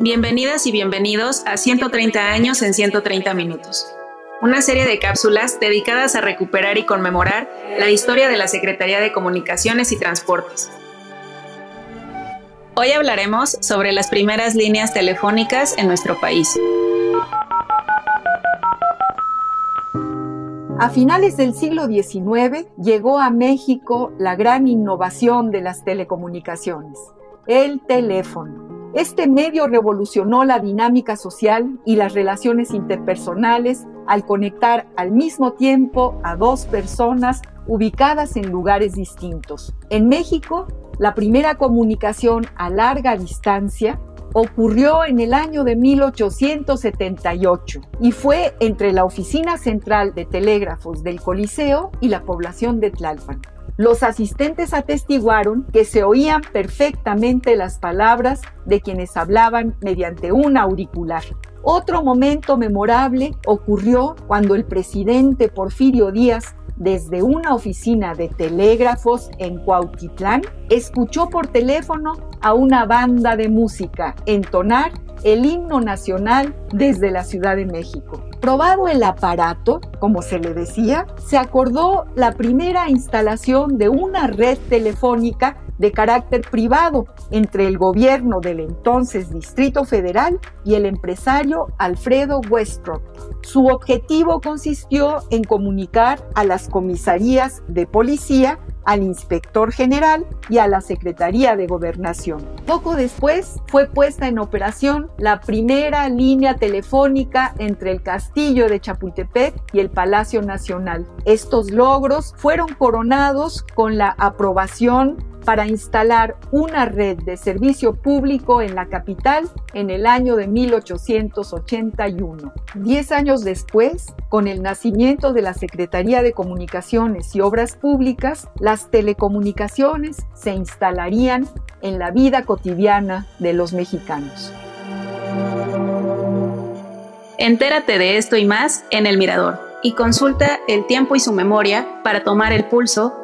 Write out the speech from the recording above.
Bienvenidas y bienvenidos a 130 años en 130 minutos, una serie de cápsulas dedicadas a recuperar y conmemorar la historia de la Secretaría de Comunicaciones y Transportes. Hoy hablaremos sobre las primeras líneas telefónicas en nuestro país. A finales del siglo XIX llegó a México la gran innovación de las telecomunicaciones, el teléfono. Este medio revolucionó la dinámica social y las relaciones interpersonales al conectar al mismo tiempo a dos personas ubicadas en lugares distintos. En México, la primera comunicación a larga distancia ocurrió en el año de 1878 y fue entre la Oficina Central de Telégrafos del Coliseo y la población de Tlalpan. Los asistentes atestiguaron que se oían perfectamente las palabras de quienes hablaban mediante un auricular. Otro momento memorable ocurrió cuando el presidente Porfirio Díaz desde una oficina de telégrafos en Cuautitlán, escuchó por teléfono a una banda de música entonar el himno nacional desde la Ciudad de México. Probado el aparato, como se le decía, se acordó la primera instalación de una red telefónica de carácter privado entre el gobierno del entonces Distrito Federal y el empresario Alfredo Westrop. Su objetivo consistió en comunicar a las comisarías de policía al inspector general y a la Secretaría de Gobernación. Poco después fue puesta en operación la primera línea telefónica entre el castillo de Chapultepec y el Palacio Nacional. Estos logros fueron coronados con la aprobación para instalar una red de servicio público en la capital en el año de 1881. Diez años después, con el nacimiento de la Secretaría de Comunicaciones y Obras Públicas, las telecomunicaciones se instalarían en la vida cotidiana de los mexicanos. Entérate de esto y más en El Mirador y consulta el tiempo y su memoria para tomar el pulso